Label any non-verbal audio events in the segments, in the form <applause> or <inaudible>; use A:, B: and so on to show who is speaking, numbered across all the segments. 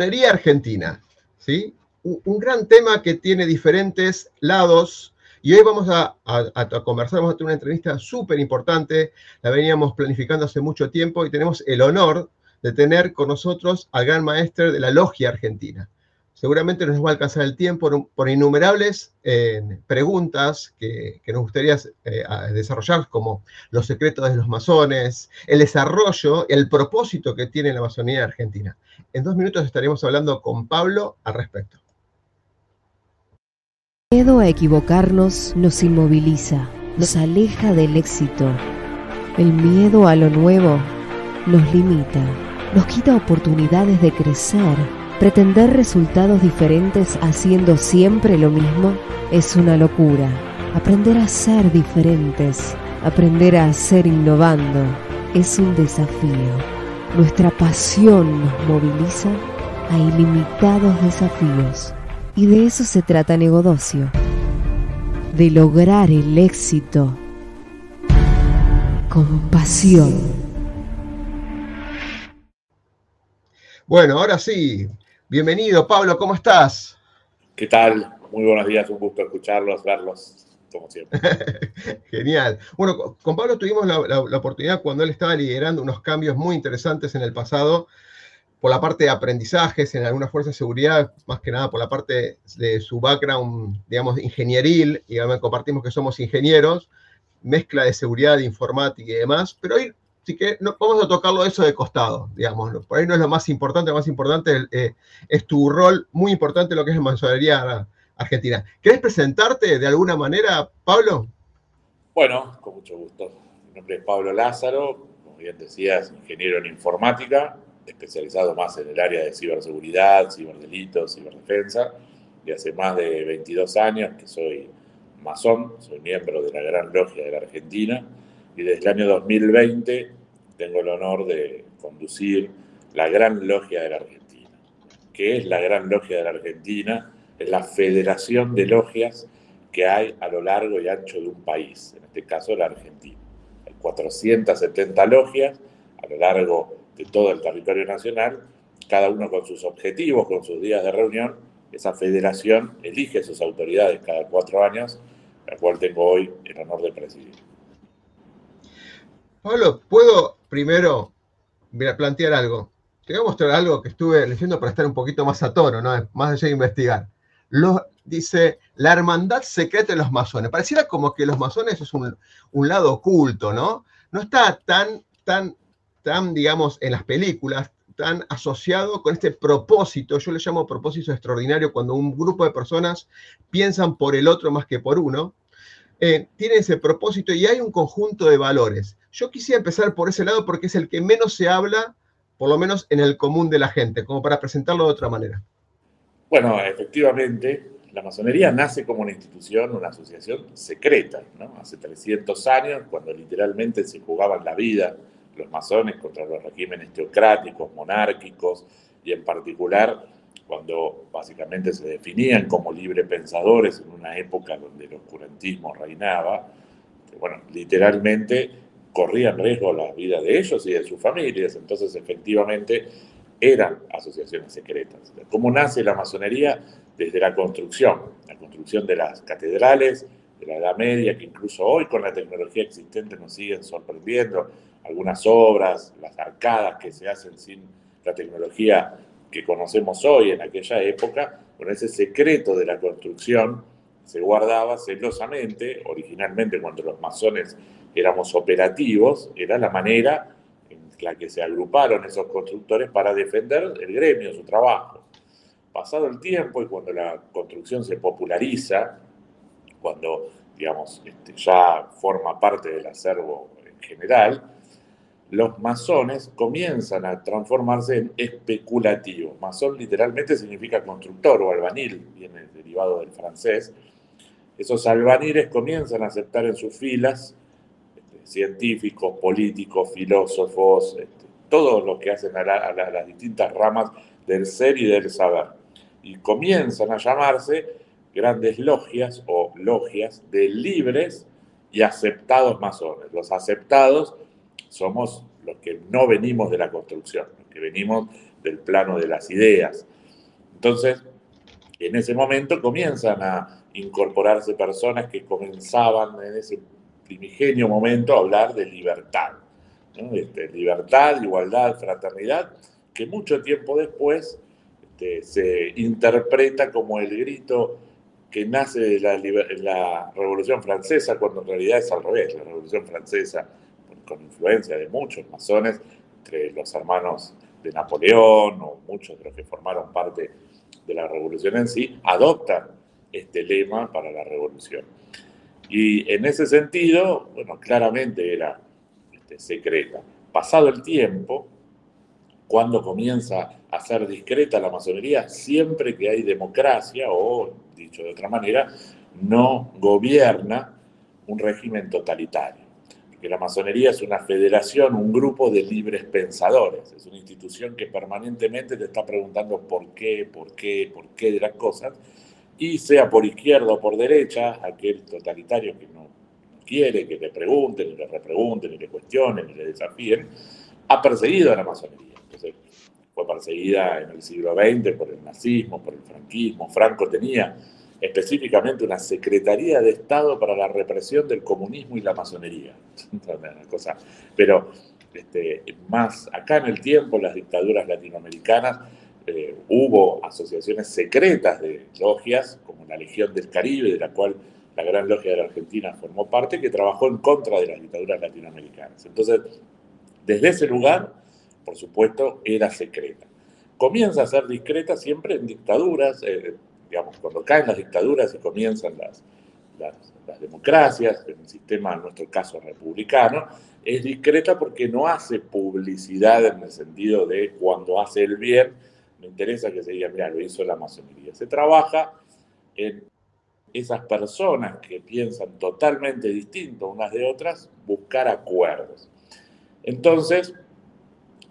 A: masonería argentina, ¿sí? Un, gran tema que tiene diferentes lados y hoy vamos a, conversar, vamos a tener una entrevista súper importante, la veníamos planificando hace mucho tiempo y tenemos el honor de tener con nosotros al gran maestro de la logia argentina. Seguramente nos va a alcanzar el tiempo por, innumerables eh, preguntas que, nos gustaría eh, desarrollar, como los secretos de los masones, el desarrollo, el propósito que tiene la masonía argentina. En dos minutos estaremos hablando con Pablo al respecto.
B: El miedo a equivocarnos nos inmoviliza, nos aleja del éxito. El miedo a lo nuevo nos limita nos quita oportunidades de crecer. Pretender resultados diferentes haciendo siempre lo mismo es una locura. Aprender a ser diferentes, aprender a ser innovando, es un desafío. Nuestra pasión nos moviliza a ilimitados desafíos. Y de eso se trata Negodocio. De lograr el éxito con pasión.
A: Bueno, ahora sí, bienvenido Pablo, ¿cómo estás?
C: ¿Qué tal? Muy buenos días, un gusto escucharlos, verlos, como siempre. <laughs>
A: Genial. Bueno, con Pablo tuvimos la, oportunidad cuando él estaba liderando unos cambios muy interesantes en el pasado, por la parte de aprendizajes en algunas fuerzas de seguridad, más que nada por la parte de su background, digamos, ingenieril, y además compartimos que somos ingenieros, mezcla de seguridad, de informática y demás, pero hoy Así que no, vamos a tocarlo eso de costado, digamos. Por ahí no es lo más importante, lo más importante eh, es tu rol muy importante lo que es la masonería argentina. ¿Querés presentarte de alguna manera, Pablo?
C: Bueno, con mucho gusto. Mi nombre es Pablo Lázaro, como bien decías, ingeniero en informática, especializado más en el área de ciberseguridad, ciberdelitos, ciberdefensa, y hace más de 22 años que soy masón, soy miembro de la Gran Logia de la Argentina y desde el año 2020 tengo el honor de conducir la Gran Logia de la Argentina. ¿Qué es la Gran Logia de la Argentina? Es la federación de logias que hay a lo largo y ancho de un país, en este caso la Argentina. Hay 470 logias a lo largo de todo el territorio nacional, cada uno con sus objetivos, con sus días de reunión. Esa federación elige sus autoridades cada cuatro años, la cual tengo hoy el honor de presidir.
A: Pablo, ¿puedo primero plantear algo? Te voy a mostrar algo que estuve leyendo para estar un poquito más a tono, ¿no? más allá de investigar. dice, la hermandad secreta de los masones. Pareciera como que los masones es un, lado oculto, ¿no? No está tan, tan, tan, digamos, en las películas, tan asociado con este propósito, yo le llamo propósito extraordinario, cuando un grupo de personas piensan por el otro más que por uno, eh, tiene ese propósito y hay un conjunto de valores. Yo quisiera empezar por ese lado porque es el que menos se habla, por lo menos en el común de la gente, como para presentarlo de otra manera.
C: Bueno, efectivamente, la masonería nace como una institución, una asociación secreta. Hace 300 años, cuando literalmente se jugaban la vida los masones contra los regímenes teocráticos, monárquicos, y en particular cuando básicamente se definían como libre pensadores en una época donde el oscurantismo reinaba, bueno, literalmente corrían riesgo la vida de ellos y de sus familias, entonces efectivamente eran asociaciones secretas. ¿Cómo nace la masonería? Desde la construcción, la construcción de las catedrales de la Edad Media, que incluso hoy con la tecnología existente nos siguen sorprendiendo, algunas obras, las arcadas que se hacen sin la tecnología que conocemos hoy en aquella época, con ese secreto de la construcción se guardaba celosamente, originalmente cuando los masones éramos operativos, era la manera en la que se agruparon esos constructores para defender el gremio, su trabajo. Pasado el tiempo y cuando la construcción se populariza, cuando digamos, este, ya forma parte del acervo en general, los masones comienzan a transformarse en especulativos. Masón literalmente significa constructor o albanil, viene derivado del francés. Esos albaniles comienzan a aceptar en sus filas científicos, políticos, filósofos, este, todos los que hacen a, las distintas ramas del ser y del saber. Y comienzan a llamarse grandes logias o logias de libres y aceptados masones. Los aceptados somos los que no venimos de la construcción, los que venimos del plano de las ideas. Entonces, en ese momento comienzan a incorporarse personas que comenzaban en ese primigenio momento hablar de libertad. Este, libertad, igualdad, fraternidad, que mucho tiempo después este, se interpreta como el grito que nace de la, la, Revolución Francesa, cuando en realidad es al revés. La Revolución Francesa, con influencia de muchos masones, entre los hermanos de Napoleón o muchos de los que formaron parte de la revolución en sí, adoptan este lema para la revolución. Y en ese sentido, bueno, claramente era este, secreta. Pasado el tiempo, cuando comienza a ser discreta la masonería, siempre que hay democracia, o dicho de otra manera, no gobierna un régimen totalitario que la masonería es una federación, un grupo de libres pensadores, es una institución que permanentemente te está preguntando por qué, por qué, por qué de las cosas, y sea por izquierda o por derecha, aquel totalitario que no quiere que le pregunten, ni le repregunten, ni le cuestionen, ni le desafíen, ha perseguido a la masonería. Entonces, fue perseguida en el siglo XX por el nazismo, por el franquismo. Franco tenía específicamente una Secretaría de Estado para la represión del comunismo y la masonería. <laughs> cosa. Pero este, más acá en el tiempo, las dictaduras latinoamericanas, eh, hubo asociaciones secretas de logias, como la Legión del Caribe, de la cual la Gran Logia de la Argentina formó parte, que trabajó en contra de las dictaduras latinoamericanas. Entonces, desde ese lugar, por supuesto, era secreta. Comienza a ser discreta siempre en dictaduras, eh, digamos, cuando caen las dictaduras y comienzan las, las, democracias, en el sistema, en nuestro caso republicano, es discreta porque no hace publicidad en el sentido de cuando hace el bien, me interesa que se diga, mira, lo hizo la masonería. Se trabaja en esas personas que piensan totalmente distinto unas de otras, buscar acuerdos. Entonces,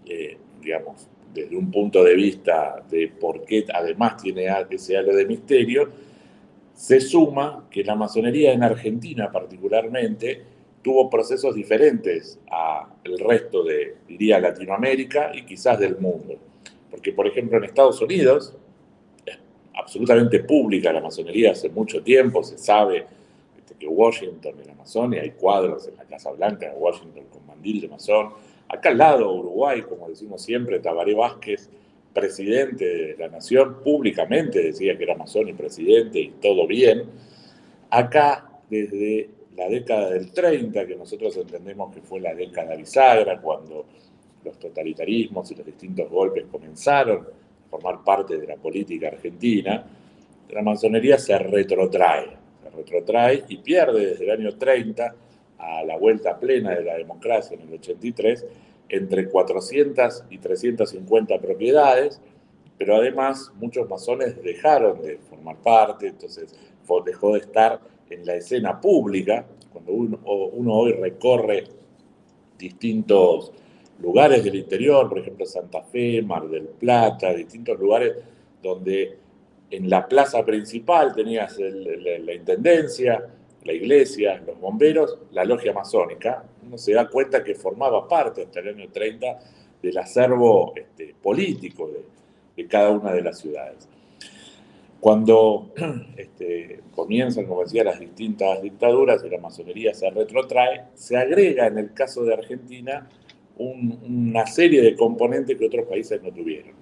C: eh, digamos, desde un punto de vista de por qué además tiene ese halo de misterio, se suma que la masonería en Argentina particularmente tuvo procesos diferentes al resto de, diría, Latinoamérica y quizás del mundo. Porque, por ejemplo, en Estados Unidos es absolutamente pública la masonería hace mucho tiempo, se sabe este, que Washington la Amazonia, hay cuadros en la Casa Blanca de Washington con mandil de masón, Acá al lado, Uruguay, como decimos siempre, Tabaré Vázquez, presidente de la nación, públicamente decía que era masón y presidente y todo bien. Acá, desde la década del 30, que nosotros entendemos que fue la década bisagra, cuando los totalitarismos y los distintos golpes comenzaron a formar parte de la política argentina, la masonería se retrotrae, se retrotrae y pierde desde el año 30 a la vuelta plena de la democracia en el 83, entre 400 y 350 propiedades, pero además muchos masones dejaron de formar parte, entonces dejó de estar en la escena pública. Cuando uno, uno hoy recorre distintos lugares del interior, por ejemplo Santa Fe, Mar del Plata, distintos lugares donde en la plaza principal tenías la intendencia, la iglesia, los bomberos, la logia masónica, uno se da cuenta que formaba parte hasta el año 30 del acervo este, político de, cada una de las ciudades. Cuando <clears throat> este, comienzan, como decía, las distintas dictaduras y la masonería se retrotrae, se agrega en el caso de Argentina una serie de componentes que otros países no tuvieron.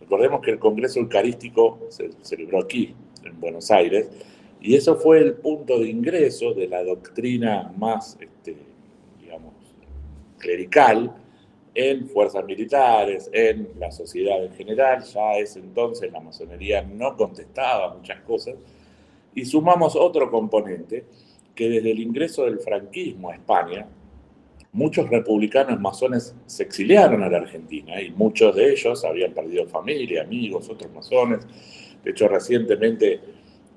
C: Recordemos que el Congreso Eucarístico se celebró aquí, en Buenos Aires, y eso fue el punto de ingreso de la doctrina más, este, digamos, clerical en fuerzas militares, en la sociedad en general. Ya a ese entonces la masonería no contestaba muchas cosas. Y sumamos otro componente, que desde el ingreso del franquismo a España, muchos republicanos masones se exiliaron a la Argentina y muchos de ellos habían perdido familia, amigos, otros masones. De hecho, recientemente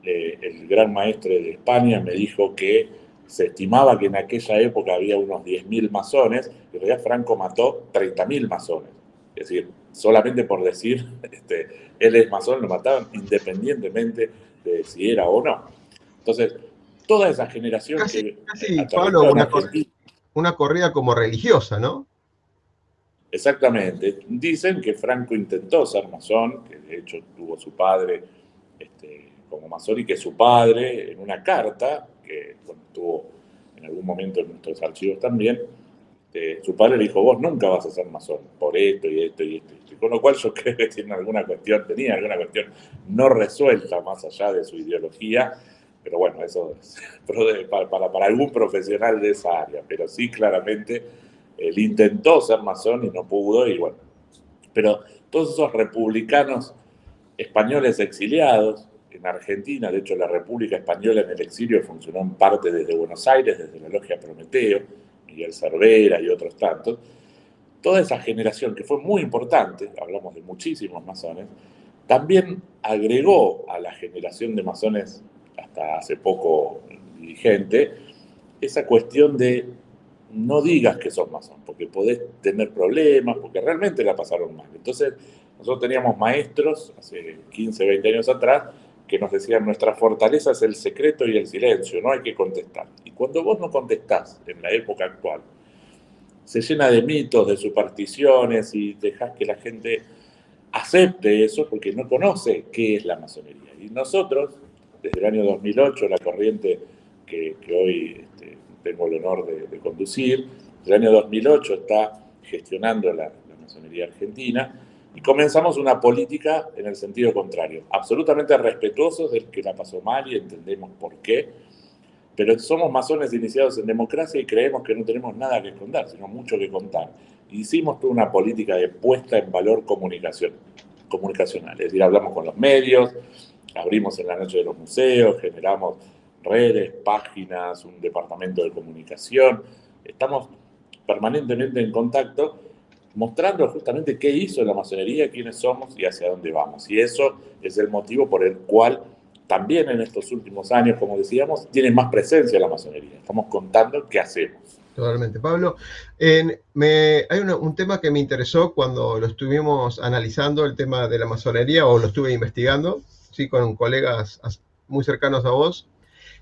C: eh, el gran maestre de España me dijo que se estimaba que en aquella época había unos 10.000 masones, y en realidad Franco mató 30.000 masones. Es decir, solamente por decir, <laughs> este, él es masón, lo mataban independientemente de si era o no. Entonces, toda esa generación
A: casi, Pablo, una, una corrida como religiosa, ¿no?
C: Exactamente. Dicen que Franco intentó ser masón, que de hecho tuvo su padre este, como masón y que su padre, en una carta, que tuvo en algún momento en nuestros archivos también, este, su padre le dijo, vos nunca vas a ser masón, por esto y esto y esto. Con lo cual yo <laughs> creo que tiene alguna cuestión, tenía alguna cuestión no resuelta más allá de su ideología, pero bueno, eso es <laughs> para, algún profesional de esa área, pero sí claramente él intentó ser masón y no pudo, y bueno, pero todos esos republicanos españoles exiliados en Argentina, de hecho la República Española en el exilio funcionó en parte desde Buenos Aires, desde la Logia Prometeo, Miguel Cervera y otros tantos, toda esa generación que fue muy importante, hablamos de muchísimos masones, también agregó a la generación de masones hasta hace poco dirigente esa cuestión de no digas que sos masón, porque podés tener problemas, porque realmente la pasaron mal. Entonces, nosotros teníamos maestros hace 15, 20 años atrás que nos decían nuestra fortaleza es el secreto y el silencio, no hay que contestar. Y cuando vos no contestás en la época actual, se llena de mitos, de supersticiones y dejas que la gente acepte eso porque no conoce qué es la masonería. Y nosotros, desde el año 2008, la corriente que, hoy este, tengo el honor de, conducir, desde el año 2008 está gestionando la masonería argentina, y comenzamos una política en el sentido contrario, absolutamente respetuosos del que la pasó mal y entendemos por qué, pero somos masones iniciados en democracia y creemos que no tenemos nada que esconder, sino mucho que contar. Hicimos toda una política de puesta en valor comunicación, comunicacional, es decir, hablamos con los medios, abrimos en la noche de los museos, generamos redes, páginas, un departamento de comunicación, estamos permanentemente en contacto mostrando justamente qué hizo la masonería, quiénes somos y hacia dónde vamos. Y eso es el motivo por el cual también en estos últimos años, como decíamos, tiene más presencia la masonería. Estamos contando qué hacemos.
A: Totalmente, Pablo. me, hay un tema que me interesó cuando lo estuvimos analizando, el tema de la masonería, o lo estuve investigando, con colegas muy cercanos a vos.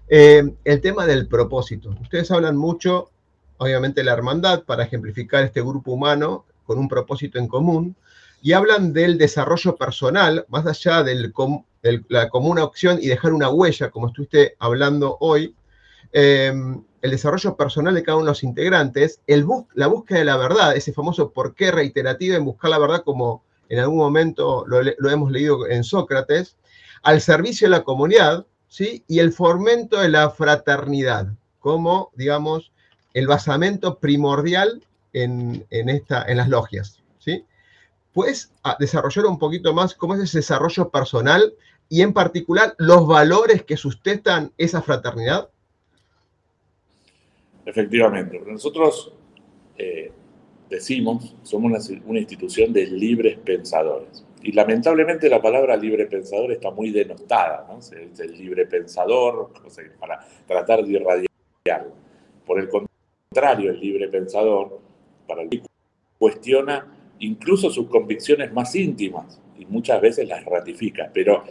A: Eh, el tema del propósito. Ustedes hablan mucho, obviamente, la hermandad para ejemplificar este grupo humano con un propósito en común, y hablan del desarrollo personal, más allá de la común opción y dejar una huella, como estuviste hablando hoy, em, el desarrollo personal de cada uno de los integrantes, la búsqueda de la verdad, ese famoso por qué reiterativo en buscar la verdad, como en algún momento lo hemos leído en Sócrates, al servicio de la comunidad, ¿sí? y el fomento de la fraternidad, como, digamos, el basamento primordial en, esta, en las logias. ¿sí? ¿Puedes desarrollar un poquito más cómo es ese desarrollo personal y en particular los valores que sustentan esa fraternidad?
C: Efectivamente, nosotros eh, decimos, somos una, institución de libres pensadores. Y lamentablemente la palabra libre pensador está muy denostada, ¿no? Dice el libre pensador, para tratar de irradiarlo. Por el contrario, el libre pensador para el cuestiona incluso sus convicciones más íntimas y muchas veces las ratifica, pero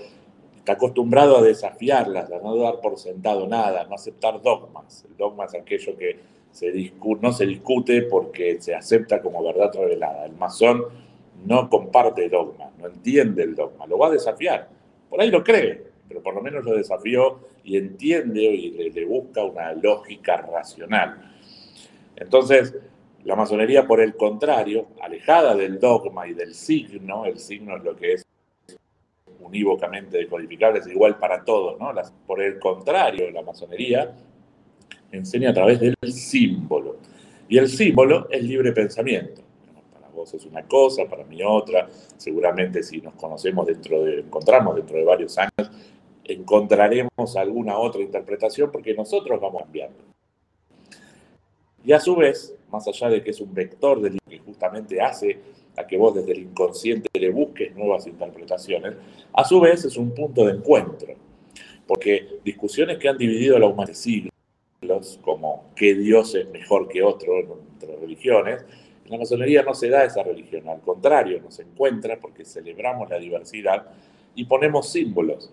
C: está acostumbrado a desafiarlas, a no dar por sentado nada, a no aceptar dogmas. El dogma es aquello que se no se discute porque se acepta como verdad revelada. El masón no comparte dogma, no entiende el dogma, lo va a desafiar. Por ahí lo cree, pero por lo menos lo desafió y entiende y le, busca una lógica racional. Entonces, la masonería, por el contrario, alejada del dogma y del signo, el signo es lo que es unívocamente decodificable, es igual para todos, ¿no? por el contrario, la masonería enseña a través del símbolo. Y el símbolo es libre pensamiento. Vos es una cosa, para mí otra. Seguramente si nos conocemos dentro de, encontramos dentro de varios años, encontraremos alguna otra interpretación porque nosotros vamos cambiando. Y a su vez, más allá de que es un vector del que justamente hace a que vos desde el inconsciente le busques nuevas interpretaciones, a su vez es un punto de encuentro. Porque discusiones que han dividido la humanidad siglos, como qué Dios es mejor que otro entre religiones, en la masonería no se da esa religión, al contrario, nos encuentra porque celebramos la diversidad y ponemos símbolos.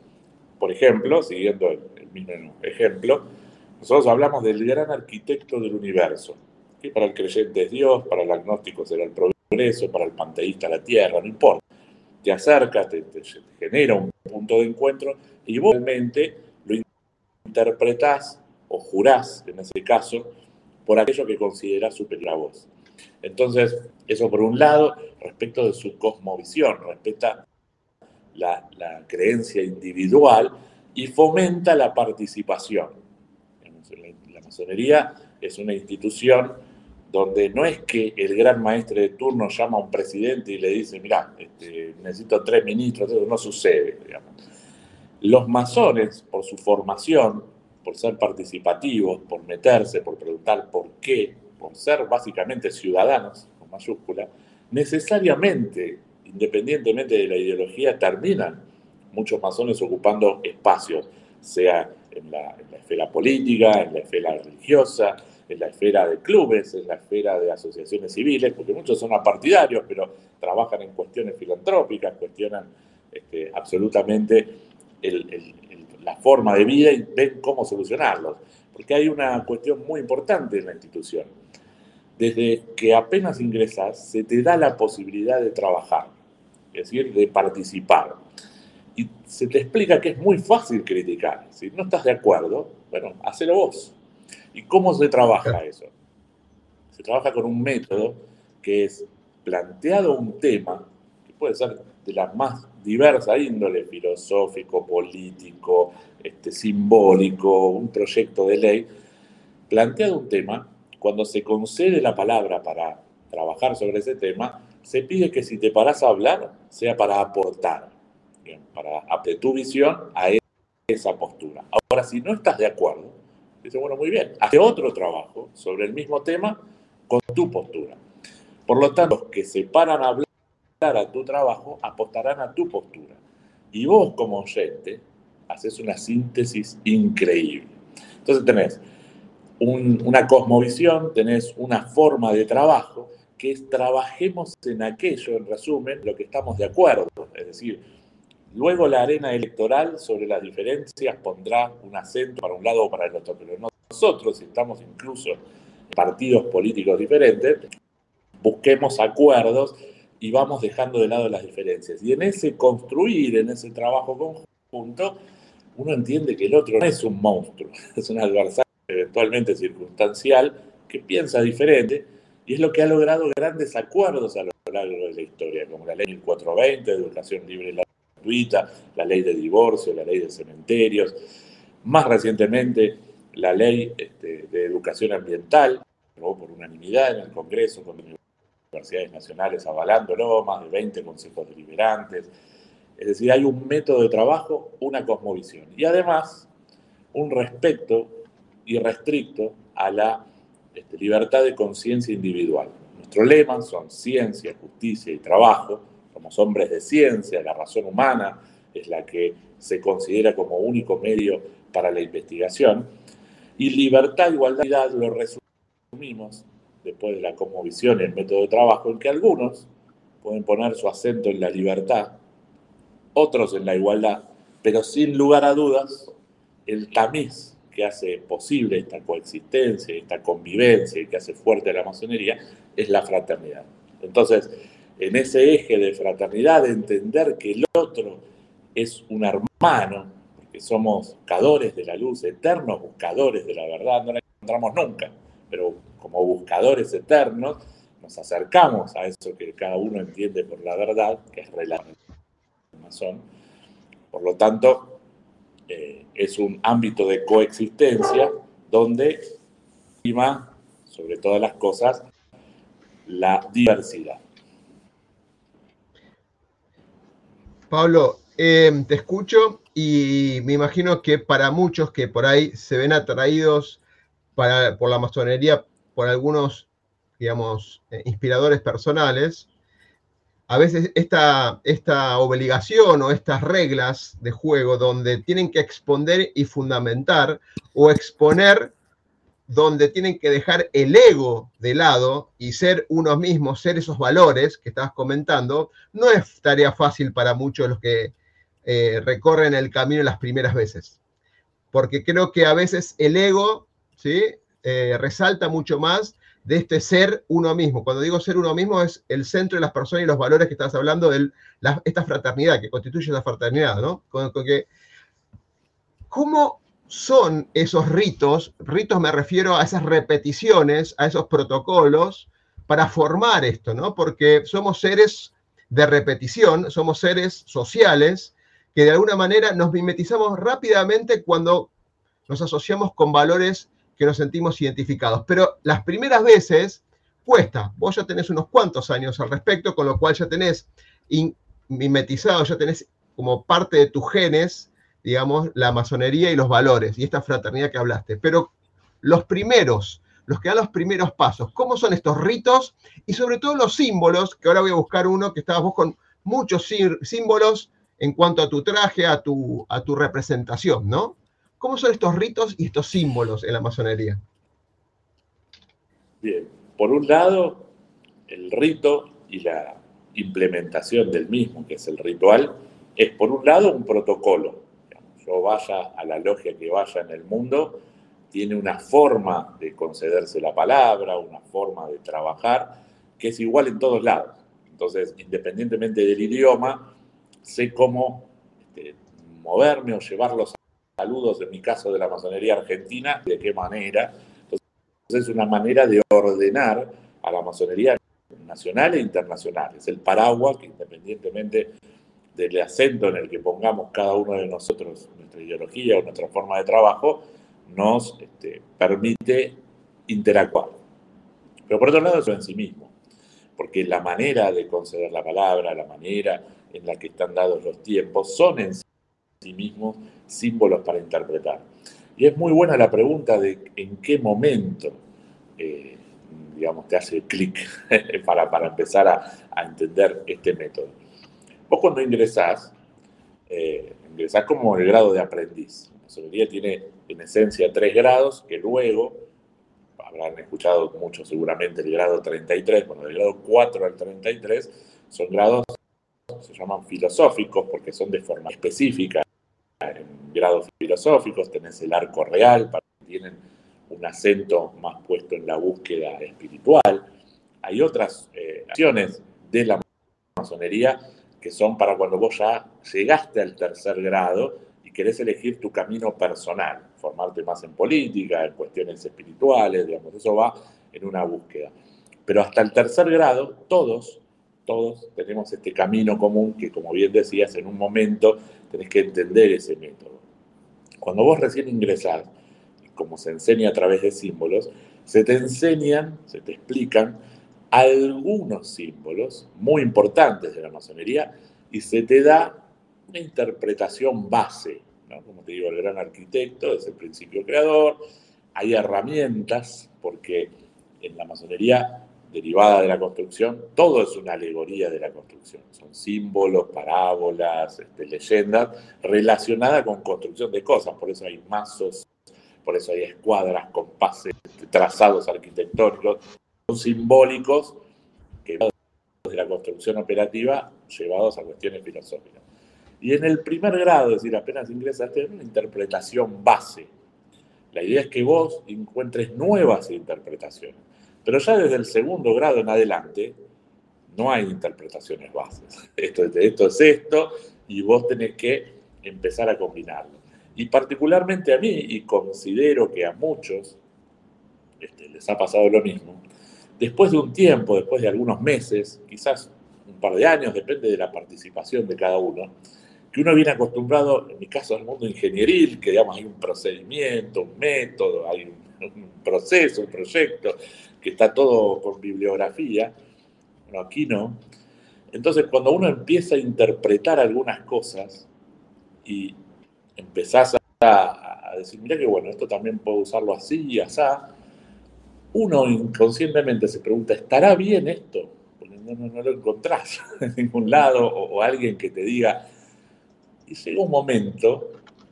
C: Por ejemplo, siguiendo el mismo ejemplo, nosotros hablamos del gran arquitecto del universo, que para el creyente es Dios, para el agnóstico será el progreso, para el panteísta la tierra, no importa. Te acercas, te, genera un punto de encuentro y vos realmente lo interpretás o jurás, en ese caso, por aquello que considerás superior a vos. Entonces, eso por un lado, respecto de su cosmovisión, respeta la, creencia individual y fomenta la participación. La masonería es una institución donde no es que el gran maestre de turno llama a un presidente y le dice, mira, este, necesito tres ministros, eso no sucede. Los masones, por su formación, por ser participativos, por meterse, por preguntar por qué, por ser básicamente ciudadanos, con mayúscula, necesariamente, independientemente de la ideología, terminan muchos masones ocupando espacios, sea en la, esfera política, en la esfera religiosa, en la esfera de clubes, en la esfera de asociaciones civiles, porque muchos son apartidarios, pero trabajan en cuestiones filantrópicas, cuestionan este, absolutamente la forma de vida y ven cómo solucionarlos. Porque hay una cuestión muy importante en la institución. Desde que apenas ingresas, se te da la posibilidad de trabajar, es decir, de participar. Y se te explica que es muy fácil criticar. Si no estás de acuerdo, bueno, hacelo vos ¿Y cómo se trabaja eso? Se trabaja con un método que es planteado un tema, que puede ser de la más diversa índole, filosófico, político, este, simbólico, un proyecto de ley, planteado un tema, cuando se concede la palabra para trabajar sobre ese tema, se pide que si te paras a hablar, sea para aportar, para tu visión a esa postura. Ahora, si no estás de acuerdo, Dice, bueno, muy bien, hace otro trabajo sobre el mismo tema con tu postura. Por lo tanto, los que se paran a hablar a tu trabajo apostarán a tu postura. Y vos como oyente haces una síntesis increíble. Entonces tenés una cosmovisión, tenés una forma de trabajo que es trabajemos en aquello, en resumen, lo que estamos de acuerdo. Es decir, Luego la arena electoral sobre las diferencias pondrá un acento para un lado o para el otro, pero nosotros, si estamos incluso en partidos políticos diferentes, busquemos acuerdos y vamos dejando de lado las diferencias. Y en ese construir, en ese trabajo conjunto, uno entiende que el otro no es un monstruo, <laughs> es un adversario eventualmente circunstancial que piensa diferente y es lo que ha logrado grandes acuerdos a lo largo de la historia, como la ley 1420 de educación libre y la ley de divorcio, la ley de cementerios, más recientemente la ley este, de educación ambiental, por unanimidad en el Congreso, con universidades nacionales avalándolo, más de 20 consejos deliberantes. Es decir, hay un método de trabajo, una cosmovisión y además un respeto irrestricto a la este, libertad de conciencia individual. Nuestro lema son ciencia, justicia y trabajo, somos hombres de ciencia, la razón humana es la que se considera como único medio para la investigación. Y libertad, igualdad, lo resumimos después de la cosmovisión y el método de trabajo, en que algunos pueden poner su acento en la libertad, otros en la igualdad, pero sin lugar a dudas, el tamiz que hace posible esta coexistencia, esta convivencia y que hace fuerte la masonería es la fraternidad. Entonces, en ese eje de fraternidad, de entender que el otro es un hermano, porque somos buscadores de la luz, eternos buscadores de la verdad, no la encontramos nunca, como buscadores eternos nos acercamos a eso que cada uno entiende por la verdad, que es relativo. Por lo tanto, eh, es un ámbito de coexistencia donde prima, sobre todas las cosas, la diversidad.
A: Pablo, em, te escucho y me imagino que para muchos que por ahí se ven atraídos por la masonería, por algunos, digamos, eh, inspiradores personales, a veces esta, esta obligación o estas reglas de juego donde tienen que exponer y fundamentar o exponer donde tienen que dejar el ego de lado y ser unos mismos, ser esos valores que estabas comentando, no es tarea fácil para muchos los que eh, recorren el camino las primeras veces. Porque creo que a veces el ego ¿sí? Eh, resalta mucho más de este ser uno mismo. Cuando digo ser uno mismo es el centro de las personas y los valores que estás hablando de esta fraternidad, que constituye la fraternidad, ¿no? ¿Cómo son esos ritos? Ritos me refiero a esas repeticiones, a esos protocolos para formar esto, ¿no? Porque somos seres de repetición, somos seres sociales que de alguna manera nos mimetizamos rápidamente cuando nos asociamos con valores que nos sentimos identificados. Pero las primeras veces cuesta. Vos ya tenés unos cuantos años al respecto, con lo cual ya tenés mimetizado, ya tenés como parte de tus genes, digamos, la masonería y los valores y esta fraternidad que hablaste. Pero los primeros, los que dan los primeros pasos, ¿cómo son estos ritos? Y sobre todo los símbolos, que ahora voy a buscar uno que estabas vos con muchos símbolos en cuanto a tu traje, a tu, a tu representación, ¿no? ¿Cómo son estos ritos y estos símbolos en la masonería?
C: Bien, por un lado, el rito y la implementación del mismo, que es el ritual, es por un lado un protocolo. Yo vaya a la logia que vaya en el mundo, tiene una forma de concederse la palabra, una forma de trabajar, que es igual en todos lados. Entonces, independientemente del idioma, sé cómo este, moverme o llevarlos saludos, en mi caso de la masonería argentina, de qué manera. Entonces, es una manera de ordenar a la masonería nacional e internacional. Es el paraguas que independientemente del acento en el que pongamos cada uno de nosotros, nuestra ideología o nuestra forma de trabajo, nos este, permite interactuar. Pero por otro lado, eso en sí mismo, porque la manera de conceder la palabra, la manera en la que están dados los tiempos, son en sí mismos símbolos para interpretar. Y es muy buena la pregunta de en qué momento, eh, digamos, te hace clic <laughs> para, para, empezar a, entender este método. Vos cuando ingresás, eh, ingresás como el grado de aprendiz. La masonería tiene en esencia tres grados que luego, habrán escuchado mucho seguramente el grado 33, bueno, del grado 4 al 33 son grados se llaman filosóficos porque son de forma específica en grados filosóficos, tenés el arco real, para que tienen un acento más puesto en la búsqueda espiritual. Hay otras eh, acciones de la masonería que son para cuando vos ya llegaste al tercer grado y querés elegir tu camino personal, formarte más en política, en cuestiones espirituales, digamos, eso va en una búsqueda. Pero hasta el tercer grado, todos todos tenemos este camino común que, como bien decías, en un momento tenés que entender ese método. Cuando vos recién ingresás, como se enseña a través de símbolos, se te enseñan, se te explican algunos símbolos muy importantes de la masonería y se te da una interpretación base, como te digo, el gran arquitecto es el principio creador, hay herramientas, porque en la masonería derivada de la construcción, todo es una alegoría de la construcción. Son símbolos, parábolas, este, leyendas relacionadas con construcción de cosas. Por eso hay mazos, por eso hay escuadras, compases, trazados arquitectónicos. Son simbólicos que de la construcción operativa llevados a cuestiones filosóficas. Y en el primer grado, es decir, apenas ingresaste, una interpretación base. La idea es que vos encuentres nuevas interpretaciones pero ya desde el segundo grado en adelante, no hay interpretaciones bases. <laughs> Esto, es esto, y vos tenés que empezar a combinarlo. Y particularmente a mí, y considero que a muchos este, les ha pasado lo mismo, después de un tiempo, después de algunos meses, quizás un par de años, depende de la participación de cada uno, que uno viene acostumbrado, en mi caso, al mundo ingenieril, que digamos hay un procedimiento, un método, hay un proceso, un proyecto, que está todo con bibliografía, bueno, aquí no. Entonces, cuando uno empieza a interpretar algunas cosas y empezás a, decir, mira que bueno, esto también puedo usarlo así y así, uno inconscientemente se pregunta, ¿estará bien esto? Porque no, lo encontrás <laughs> en ningún lado o, o alguien que te diga, y llega un momento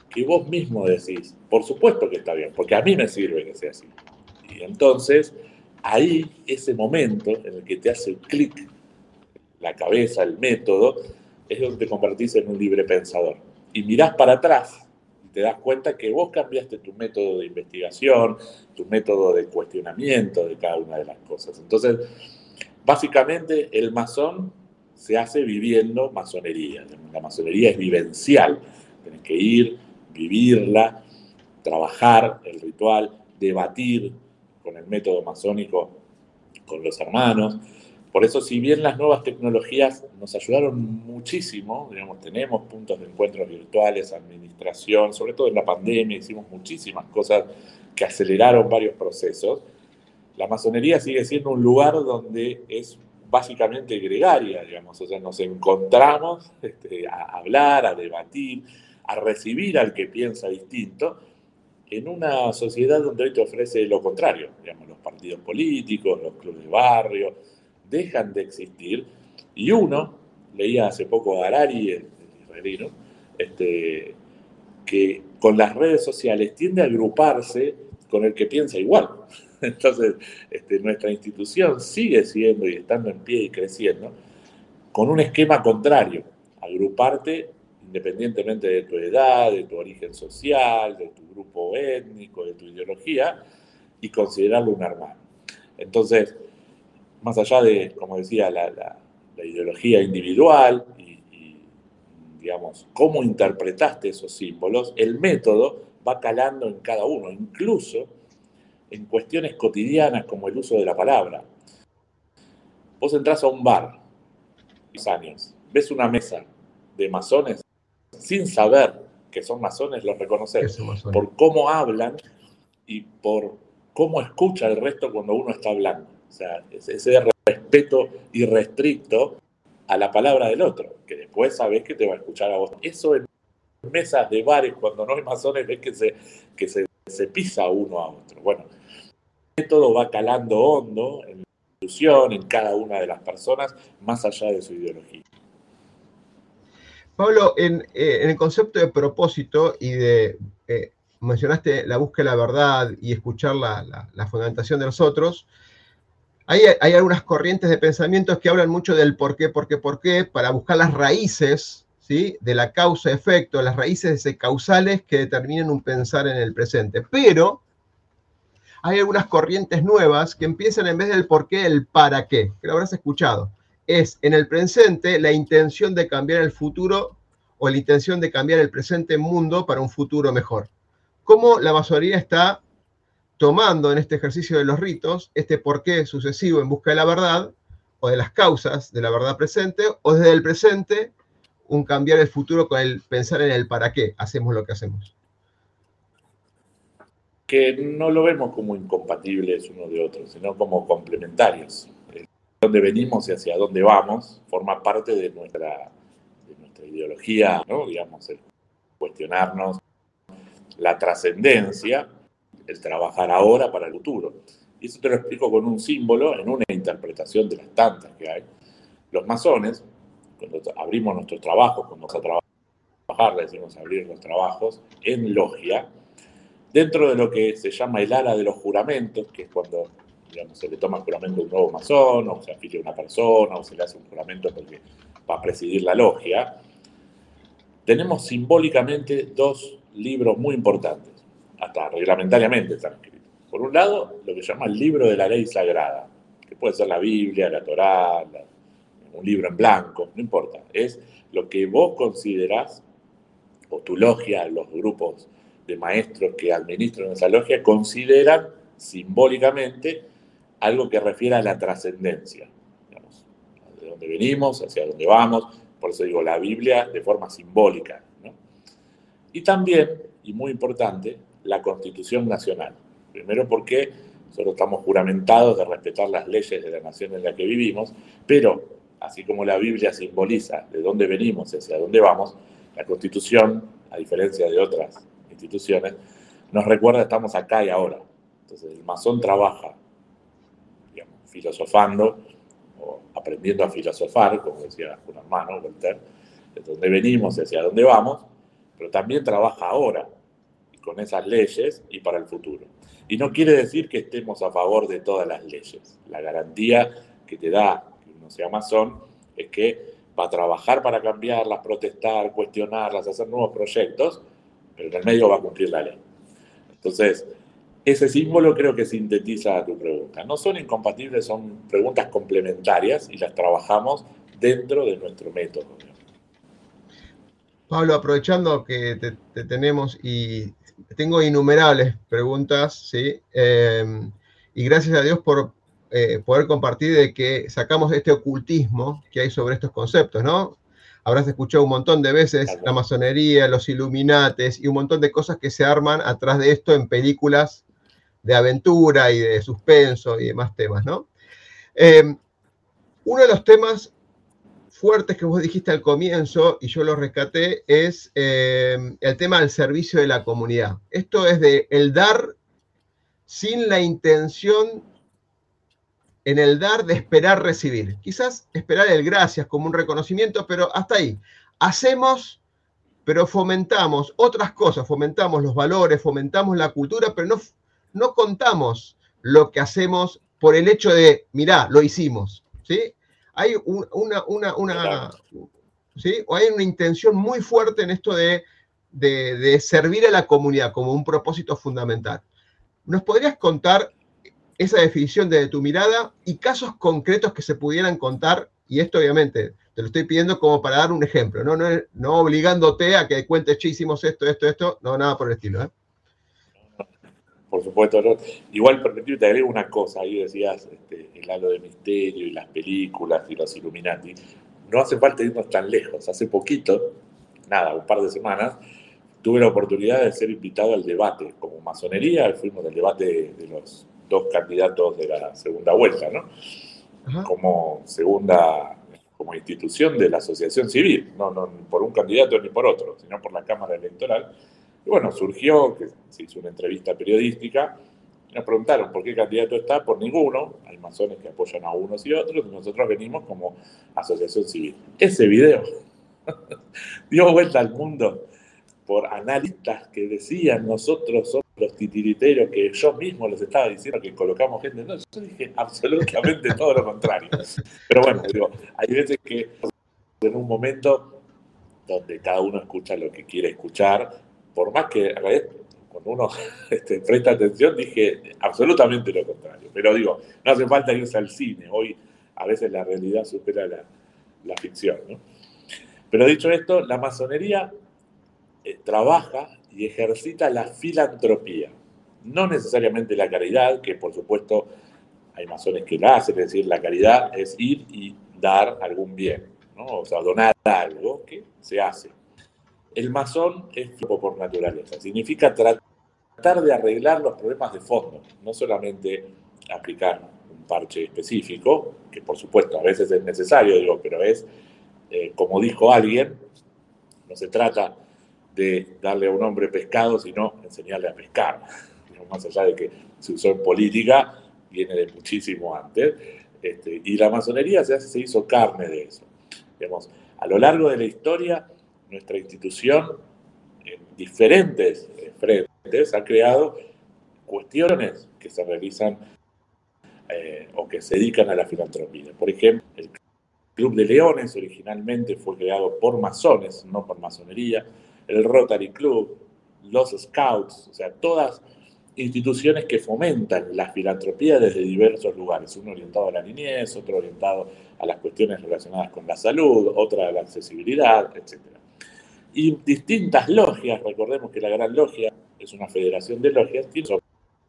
C: que vos mismo decís, por supuesto que está bien, porque a mí me sirve que sea así. Y entonces ahí, ese momento en el que te hace clic la cabeza, el método, es donde te convertís en un libre pensador. Y mirás para atrás y te das cuenta que vos cambiaste tu método de investigación, tu método de cuestionamiento de cada una de las cosas. Entonces, básicamente el masón se hace viviendo masonería. La masonería es vivencial. Tienes que ir, vivirla, trabajar el ritual, debatir con el método masónico con los hermanos. Por eso, si bien las nuevas tecnologías nos ayudaron muchísimo, digamos, tenemos puntos de encuentros virtuales, administración, sobre todo en la pandemia hicimos muchísimas cosas que aceleraron varios procesos, la masonería sigue siendo un lugar donde es básicamente gregaria, digamos, o sea, nos encontramos este, a hablar, a debatir, a recibir al que piensa distinto, en una sociedad donde hoy te ofrece lo contrario, digamos, los partidos políticos, los clubes de barrio, dejan de existir, y uno, leía hace poco a Harari, el, israelino, este, que con las redes sociales tiende a agruparse con el que piensa igual. <laughs> Entonces, este, nuestra institución sigue siendo y estando en pie y creciendo con un esquema contrario, agruparte independientemente de tu edad, de tu origen social, de tu grupo étnico, de tu ideología, y considerarlo un hermano. Entonces, más allá de, como decía, la, ideología individual y, digamos, cómo interpretaste esos símbolos, el método va calando en cada uno, incluso en cuestiones cotidianas como el uso de la palabra. Vos entras a un bar, años, ves una mesa de masones, sin saber que son masones, los reconoces por cómo hablan y por cómo escucha el resto cuando uno está hablando. O sea, ese respeto irrestricto a la palabra del otro, que después sabes que te va a escuchar a vos. Eso en mesas de bares, cuando no hay masones, ves que se, que se, se pisa uno a otro. Bueno, todo va calando hondo en la institución, en cada una de las personas, más allá de su ideología.
A: Pablo, en, eh, el concepto de propósito y de, eh, mencionaste la búsqueda de la verdad y escuchar la, fundamentación de los otros, hay, hay, algunas corrientes de pensamientos que hablan mucho del por qué, por qué, por qué, para buscar las raíces ¿sí? de la causa-efecto, las raíces causales que determinan un pensar en el presente. Pero hay algunas corrientes nuevas que empiezan en vez del por qué, el para qué, que lo habrás escuchado. Es en el presente la intención de cambiar el futuro o la intención de cambiar el presente mundo para un futuro mejor. ¿Cómo la masonería está tomando en este ejercicio de los ritos este por qué sucesivo en busca de la verdad o de las causas de la verdad presente o desde el presente un cambiar el futuro con el pensar en el para qué hacemos lo que hacemos?
C: que no lo vemos como incompatibles uno de otro, sino como complementarios. De dónde venimos y hacia dónde vamos forma parte de nuestra, nuestra ideología, ¿no? digamos, el cuestionarnos la trascendencia, el trabajar ahora para el futuro. Y eso te lo explico con un símbolo, en una interpretación de las tantas que hay. Los masones, cuando abrimos nuestros trabajos, cuando vamos a trabajar, decimos abrir los trabajos, en logia, dentro de lo que se llama el ala de los juramentos, que es cuando se le toma el juramento a un nuevo masón, o se afilia a una persona, o se le hace un juramento porque va a presidir la logia, tenemos simbólicamente dos libros muy importantes, hasta reglamentariamente están escritos. Por un lado, lo que se llama el libro de la ley sagrada, que puede ser la Biblia, la Torá, un libro en blanco, no importa, es lo que vos considerás, o tu logia, los grupos de maestros que administran esa logia consideran simbólicamente algo que refiere a la trascendencia, de dónde venimos, hacia dónde vamos, por eso digo la Biblia de forma simbólica. Y también, y muy importante, la Constitución Nacional. Primero porque nosotros estamos juramentados de respetar las leyes de la nación en la que vivimos, pero así como la Biblia simboliza de dónde venimos y hacia dónde vamos, la Constitución, a diferencia de otras instituciones, nos recuerda estamos acá y ahora. Entonces el masón trabaja, filosofando o aprendiendo a filosofar, como decía un hermano, Voltaire, de dónde venimos y hacia dónde vamos, pero también trabaja ahora con esas leyes y para el futuro. Y no quiere decir que estemos a favor de todas las leyes. La garantía que te da que uno sea masón es que va a trabajar para cambiarlas, protestar, cuestionarlas, hacer nuevos proyectos, pero en el medio va a cumplir la ley. Entonces, ese símbolo creo que sintetiza tu pregunta. No son incompatibles, son preguntas complementarias y las trabajamos dentro de nuestro método.
A: Pablo, aprovechando que te, tenemos y tengo innumerables preguntas, ¿sí? Em, y gracias a Dios por eh, poder compartir de que sacamos este ocultismo que hay sobre estos conceptos, ¿no? Habrás escuchado un montón de veces la masonería, los iluminates y un montón de cosas que se arman atrás de esto en películas de aventura y de suspenso y demás temas, ¿no? Em, uno de los temas fuertes que vos dijiste al comienzo, y yo lo rescaté, es em, el tema del servicio de la comunidad. Esto es de el dar sin la intención en el dar de esperar recibir. Quizás esperar el gracias como un reconocimiento, pero hasta ahí. Hacemos, pero fomentamos otras cosas, fomentamos los valores, fomentamos la cultura, pero no, no contamos lo que hacemos por el hecho de, mirá, lo hicimos. ¿sí? Hay una, una, ¿sí? o hay una intención muy fuerte en esto de, de servir a la comunidad como un propósito fundamental. ¿Nos podrías contar esa definición de tu mirada y casos concretos que se pudieran contar? Y esto obviamente te lo estoy pidiendo como para dar un ejemplo, no, no, obligándote a que cuentes, che, hicimos esto, esto, esto, no, nada por el estilo. ¿eh?
C: Por supuesto, no. igual permitirme te agrego una cosa, ahí decías este, el halo de misterio y las películas y los Illuminati. No hace falta irnos tan lejos. Hace poquito, nada, un par de semanas, tuve la oportunidad de ser invitado al debate como masonería, fuimos del debate de los dos candidatos de la segunda vuelta, ¿no? Como segunda, como institución de la asociación civil, no, no por un candidato ni por otro, sino por la Cámara Electoral. Y bueno, surgió que se hizo una entrevista periodística, nos preguntaron por qué candidato está, por ninguno, hay masones que apoyan a unos y otros, y nosotros venimos como asociación civil. Ese video <laughs> dio vuelta al mundo por analistas que decían nosotros somos los titiriteros que yo mismo les estaba diciendo que colocamos gente. No, yo dije absolutamente <laughs> todo lo contrario. Pero bueno, digo, hay veces que en un momento donde cada uno escucha lo que quiere escuchar, por más que a cuando uno <laughs> este, presta atención, dije absolutamente lo contrario. Pero digo, no hace falta irse al cine. Hoy a veces la realidad supera la, ficción. Pero dicho esto, la masonería eh, trabaja y ejercita la filantropía. No necesariamente la caridad, que por supuesto hay masones que la hacen, es decir, la caridad es ir y dar algún bien, o sea, donar algo que se hace. El masón es tipo por naturaleza, significa tratar de arreglar los problemas de fondo, no solamente aplicar un parche específico, que por supuesto a veces es necesario, digo, pero es, eh, como dijo alguien, no se trata de darle a un hombre pescado, sino enseñarle a pescar. Más allá de que se usó en política, viene de muchísimo antes. Este, y la masonería se, hizo carne de eso. Digamos, a lo largo de la historia, nuestra institución, en diferentes frentes, ha creado cuestiones que se realizan eh, o que se dedican a la filantropía. Por ejemplo, el Club de Leones originalmente fue creado por masones, no por masonería el Rotary Club, los Scouts, o sea, todas instituciones que fomentan la filantropía desde diversos lugares, uno orientado a la niñez, otro orientado a las cuestiones relacionadas con la salud, otra a la accesibilidad, etc. Y distintas logias, recordemos que la Gran Logia es una federación de logias, tiene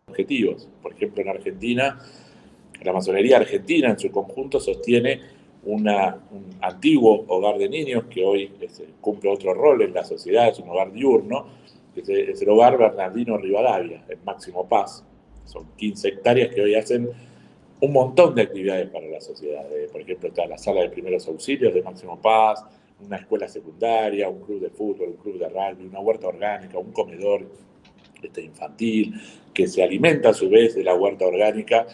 C: objetivos. Por ejemplo, en Argentina, la masonería argentina en su conjunto sostiene un antiguo hogar de niños que hoy este, cumple otro rol en la sociedad, es un hogar diurno, que es, el hogar Bernardino Rivadavia, en Máximo Paz. Son 15 hectáreas que hoy hacen un montón de actividades para la sociedad. Por ejemplo, está la sala de primeros auxilios de Máximo Paz, una escuela secundaria, un club de fútbol, un club de rugby, una huerta orgánica, un comedor este, infantil, que se alimenta a su vez de la huerta orgánica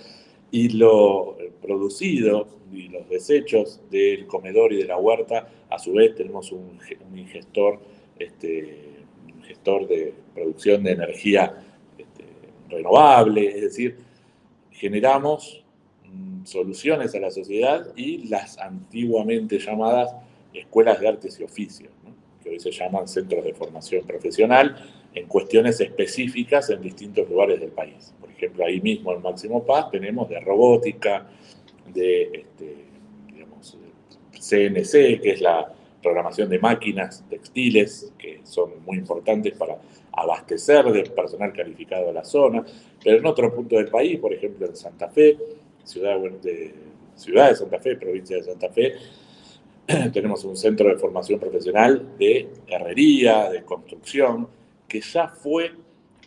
C: y lo producido y los desechos del comedor y de la huerta, a su vez tenemos un, un gestor, este, gestor de producción de energía este, renovable, es decir, generamos mm, soluciones a la sociedad y las antiguamente llamadas escuelas de artes y oficios, que hoy hoy se llaman centros de formación profesional, en cuestiones específicas en distintos lugares del país. Por ejemplo, ahí mismo en Máximo Paz tenemos de robótica, de este, digamos, CNC, que es la programación de máquinas textiles, que son muy importantes para abastecer de personal calificado a la zona, pero en otro punto del país, por ejemplo en Santa Fe, ciudad de, ciudad de Santa Fe, provincia de Santa Fe, <clears throat> tenemos un centro de formación profesional de herrería, de construcción, que ya fue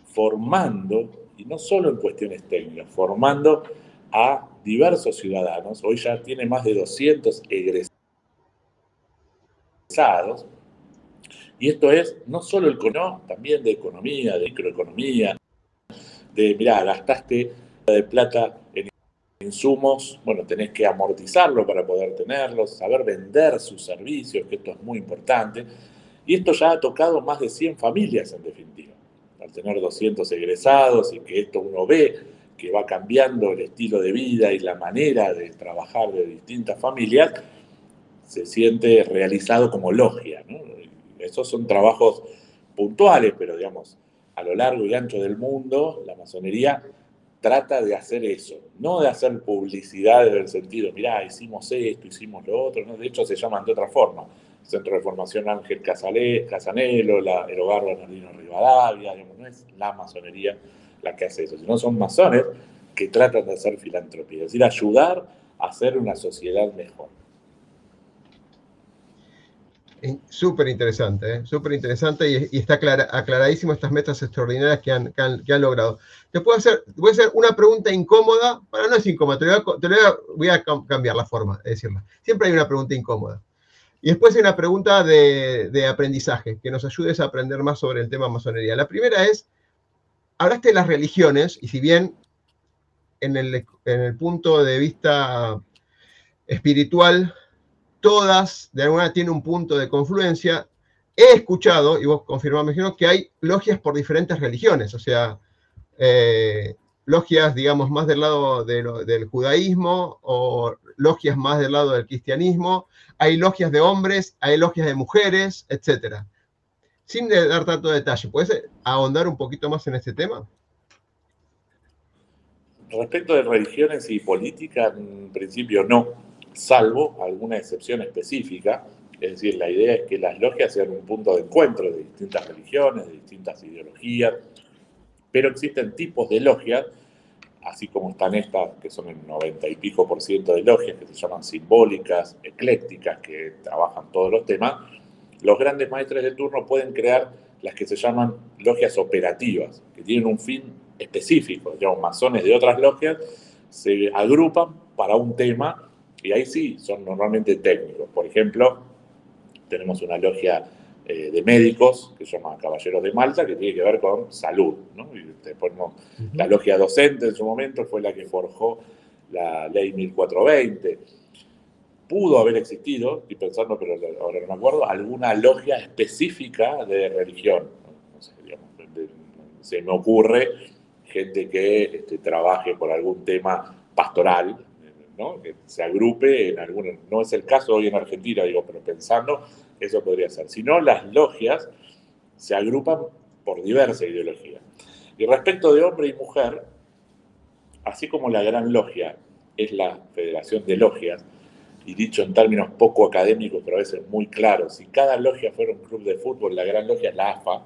C: formando, y no solo en cuestiones técnicas, formando a diversos ciudadanos. Hoy ya tiene más de 200 egresados. Y esto es no solo el no, también de economía, de microeconomía, de, mirá, gastaste de plata en insumos, bueno, tenés que amortizarlo para poder tenerlos, saber vender sus servicios, que esto es muy importante. Y esto ya ha tocado más de 100 familias en definitiva. Al tener 200 egresados y que esto uno ve que va cambiando el estilo de vida y la manera de trabajar de distintas familias, se siente realizado como logia. Esos son trabajos puntuales, pero digamos, a lo largo y ancho del mundo, la masonería trata de hacer eso, no de hacer publicidad en el sentido, mirá, hicimos esto, hicimos lo otro, de hecho se llaman de otra forma. Centro de Formación Ángel Casalé, Casanelo, la, el Hogar Bernardino Rivadavia, no es la masonería la que hace eso, sino son masones que tratan de hacer filantropía, es decir, ayudar a hacer una sociedad mejor.
A: Súper interesante, ¿eh? súper interesante y, está aclaradísimo estas metas extraordinarias que han, logrado. Te puedo hacer, voy a hacer una pregunta incómoda, para no es incómoda, te, voy a, cambiar la forma de decirla. Siempre hay una pregunta incómoda. Y después hay una pregunta de, aprendizaje, que nos ayudes a aprender más sobre el tema masonería. La primera es, hablaste de las religiones, y si bien en el punto de vista espiritual todas de alguna manera tienen un punto de confluencia. He escuchado, y vos confirmame que hay logias por diferentes religiones, o sea, eh, logias, digamos, más del lado del judaísmo o logias más del lado del cristianismo, hay logias de hombres, hay logias de mujeres, etc. Sin dar tanto detalle, ¿puedes ahondar un poquito más en este tema?
C: Respecto de religiones y política, en principio no salvo alguna excepción específica. Es decir, la idea es que las logias sean un punto de encuentro de distintas religiones, de distintas ideologías, pero existen tipos de logias, así como están estas, que son el 90 y pico por ciento de logias, que se llaman simbólicas, eclécticas, que trabajan todos los temas. Los grandes maestres de turno pueden crear las que se llaman logias operativas, que tienen un fin específico. Digamos, masones de otras logias se agrupan para un tema y ahí sí, son normalmente técnicos. Por ejemplo, tenemos una logia eh, de médicos que se llama Caballeros de Malta, que tiene que ver con salud. ¿no? Y después, La logia docente en su momento fue la que forjó la ley 1420. Pudo haber existido, y pensando, pero ahora no me acuerdo, alguna logia específica de religión. se me ocurre gente que este, trabaje por algún tema pastoral, que se agrupe en algunos, no es el caso hoy en Argentina, digo, pero pensando, eso podría ser. Si no, las logias se agrupan por diversas ideologías. Y respecto de hombre y mujer, así como la gran logia es la Federación de Logias, y dicho en términos poco académicos, pero a veces muy claros, si cada logia fuera un club de fútbol, la gran logia es la AFA,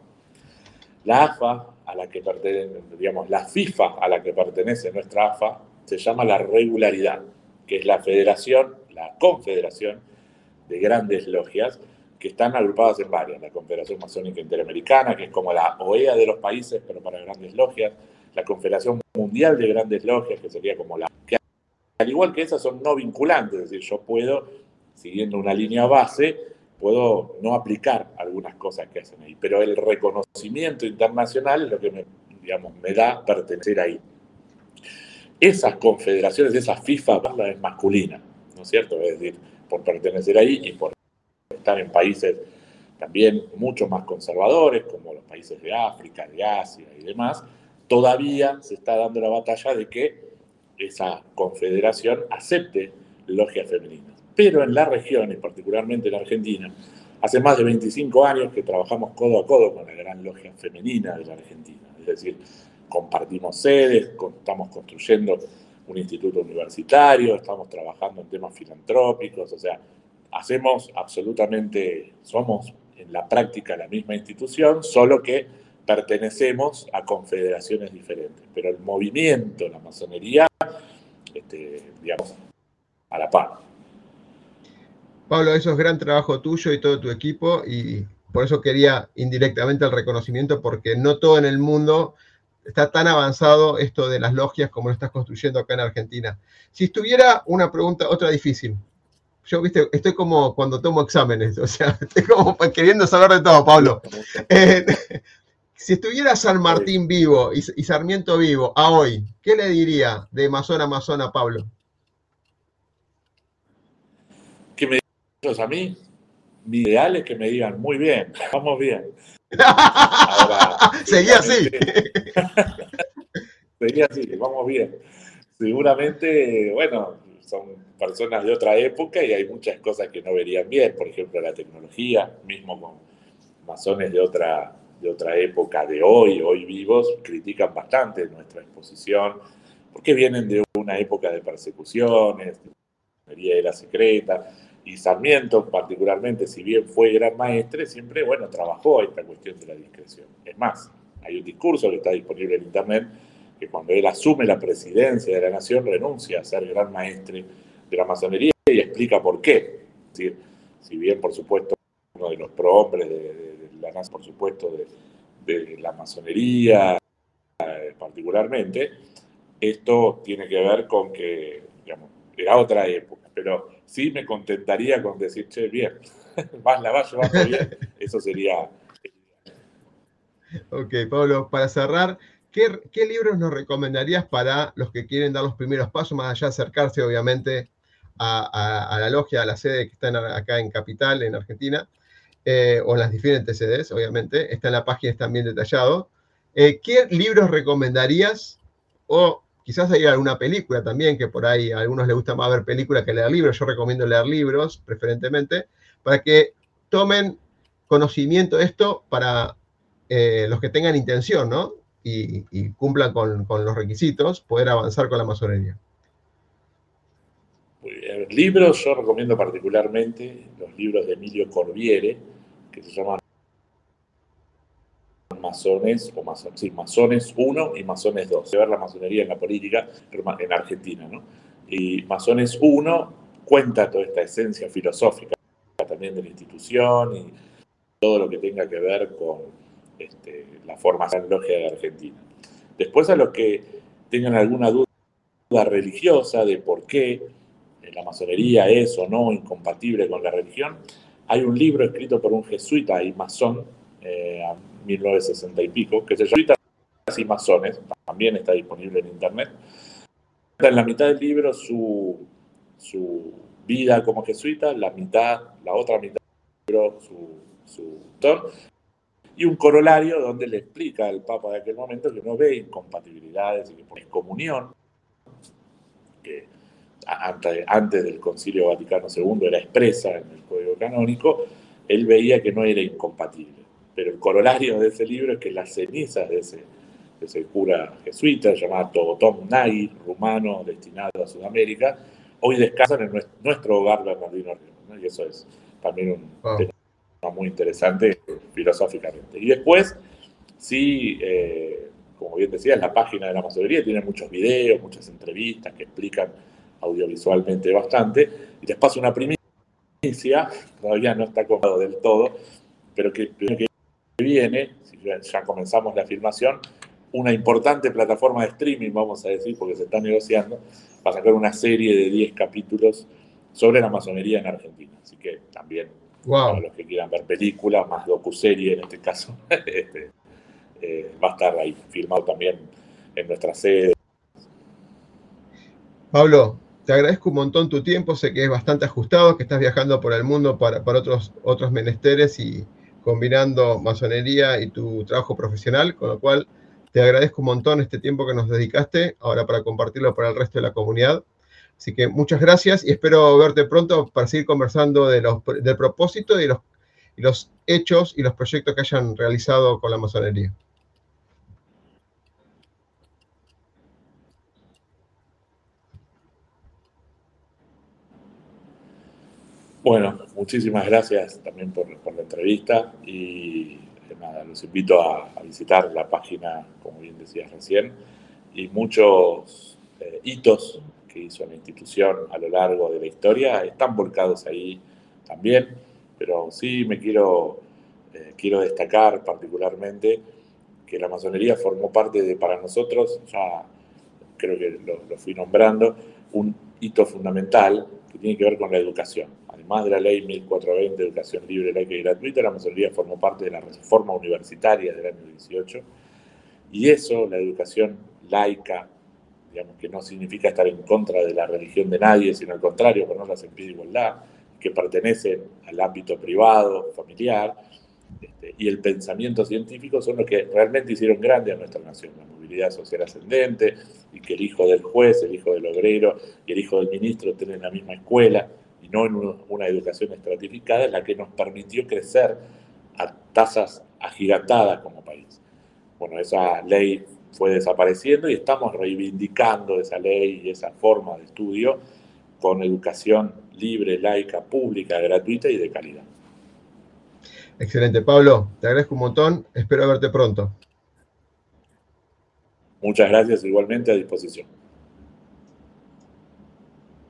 C: la AFA, a la que pertenece, digamos, la FIFA a la que pertenece nuestra AFA, se llama la regularidad que es la federación, la confederación de grandes logias, que están agrupadas en varias. La Confederación Masónica Interamericana, que es como la OEA de los países, pero para grandes logias. La Confederación Mundial de Grandes Logias, que sería como la... al igual que esas son no vinculantes, es decir, yo puedo, siguiendo una línea base, puedo no aplicar algunas cosas que hacen ahí, pero el reconocimiento internacional es lo que me, digamos, me da pertenecer ahí esas confederaciones, esa FIFA es masculina, ¿no es cierto? Es decir, por pertenecer ahí y por estar en países también mucho más conservadores, como los países de África, de Asia y demás, todavía se está dando la batalla de que esa confederación acepte logias femeninas. Pero en la región, y particularmente en Argentina, Hace más de 25 años que trabajamos codo a codo con la gran logia femenina de la Argentina. Es decir, compartimos sedes, estamos construyendo un instituto universitario, estamos trabajando en temas filantrópicos, o sea, hacemos absolutamente, somos en la práctica la misma institución, solo que pertenecemos a confederaciones diferentes. Pero el movimiento, la masonería, este, digamos, a la par.
A: Pablo, eso es gran trabajo tuyo y todo tu equipo y por eso quería indirectamente el reconocimiento porque no todo en el mundo está tan avanzado esto de las logias como lo estás construyendo acá en Argentina. Si estuviera una pregunta, otra difícil. Yo, viste, estoy como cuando tomo exámenes, o sea, <laughs> estoy como queriendo saber de todo, Pablo. Eh, <laughs> si estuviera San Martín vivo y, Sarmiento vivo a hoy, ¿qué le diría de Masón a Masón a Pablo?
C: ¿Qué me dices a mí? Mi ideal es que me digan, muy bien, <laughs> vamos bien. <laughs>
A: Seguía así. <laughs>
C: Seguía así, vamos bien. Seguramente, bueno, son personas de otra época y hay muchas cosas que no verían bien, por ejemplo, la tecnología, mismo con masones de otra, de otra época de hoy, hoy vivos, critican bastante nuestra exposición, porque vienen de una época de persecuciones, de era secreta, y Sarmiento particularmente, si bien fue gran maestre, siempre, bueno, trabajó esta cuestión de la discreción. Es más, hay un discurso que está disponible en Internet, que cuando él asume la presidencia de la nación, renuncia a ser gran maestre de la masonería y explica por qué. Es decir, si bien, por supuesto, uno de los prohombres de, de, la nación, por supuesto, de, la masonería eh, particularmente, esto tiene que ver con que, era otra época, pero sí me contentaría con decir, che, bien, <laughs> más la va llevando bien, eso sería.
A: Ok, Pablo, para cerrar, ¿qué, ¿qué, libros nos recomendarías para los que quieren dar los primeros pasos, más allá de acercarse, obviamente, a, la logia, a la sede que está acá en Capital, en Argentina, eh, o en las diferentes sedes, obviamente, está en la página, están bien detallados. Eh, ¿Qué libros recomendarías o Quizás hay alguna película también, que por ahí a algunos les gusta más ver películas que leer libros. Yo recomiendo leer libros, preferentemente, para que tomen conocimiento de esto para eh, los que tengan intención, ¿no? Y, cumplan con, los requisitos, poder avanzar con la masonería.
C: Libros, yo recomiendo particularmente los libros de Emilio Corbiere, que se llaman masones, o masones, sí, masones 1 y masones 2. Se ver la masonería en la política en Argentina. Y masones 1 cuenta toda esta esencia filosófica también de la institución y todo lo que tenga que ver con este, la formación logia de Argentina. Después a los que tengan alguna duda religiosa de por qué la masonería es o no incompatible con la religión, hay un libro escrito por un jesuita y masón, eh, 1960 y pico, que se llama y masones, también está disponible en internet. En la mitad del libro su, su vida como jesuita, la mitad, la otra mitad del libro su, su y un corolario donde le explica al Papa de aquel momento que no ve incompatibilidades y que por excomunión, que antes del Concilio Vaticano II era expresa en el Código Canónico, él veía que no era incompatible. Pero el corolario de ese libro es que las cenizas de ese, cura jesuita llamado Tom Nagy, rumano, destinado a Sudamérica, hoy descansan en nuestro, hogar bernardino y eso es también un tema muy interesante filosóficamente. Y después, sí, eh, como bien decía, la página de la masonería tiene muchos videos, muchas entrevistas que explican audiovisualmente bastante. Y les paso una primicia, todavía no está acomodado del todo, pero que, que viene, si ya comenzamos la filmación, una importante plataforma de streaming, vamos a decir, porque se está negociando, va a sacar una serie de 10 capítulos sobre la masonería en Argentina. Así que también, para los que quieran ver películas, más docuserie en este caso, <laughs> este, eh, va a estar ahí filmado también en nuestra sede.
A: Pablo, te agradezco un montón tu tiempo, sé que es bastante ajustado, que estás viajando por el mundo para, para otros, otros menesteres y, combinando masonería y tu trabajo profesional, con lo cual te agradezco un montón este tiempo que nos dedicaste ahora para compartirlo para el resto de la comunidad. Así que muchas gracias y espero verte pronto para seguir conversando del propósito y y los hechos y los proyectos que hayan realizado con la masonería.
C: Bueno, muchísimas gracias también por, la entrevista y eh, nada, los invito a, visitar la página, como bien decías recién, y muchos eh, hitos que hizo la institución a lo largo de la historia están volcados ahí también, pero sí me quiero, eh, quiero destacar particularmente que la masonería formó parte de, para nosotros, ya creo que lo fui nombrando, un hito fundamental que tiene que ver con la educación. Además de la ley 1420 de educación libre, laica y gratuita, la masonería formó parte de la reforma universitaria del año 18. Y eso, la educación laica, digamos que no significa estar en contra de la religión de nadie, sino al contrario, ponerlas en pie de igualdad, que pertenecen al ámbito privado, familiar, este, y el pensamiento científico son los que realmente hicieron grande a nuestra nación, la movilidad social ascendente, y que el hijo del juez, el hijo del obrero y el hijo del ministro estén en la misma escuela y no en una educación estratificada, es la que nos permitió crecer a tasas agigantadas como país. Bueno, esa ley fue desapareciendo y estamos reivindicando esa ley y esa forma de estudio con educación libre, laica, pública, gratuita y de calidad.
A: Excelente, Pablo, te agradezco un montón, espero verte pronto.
C: Muchas gracias, igualmente a disposición.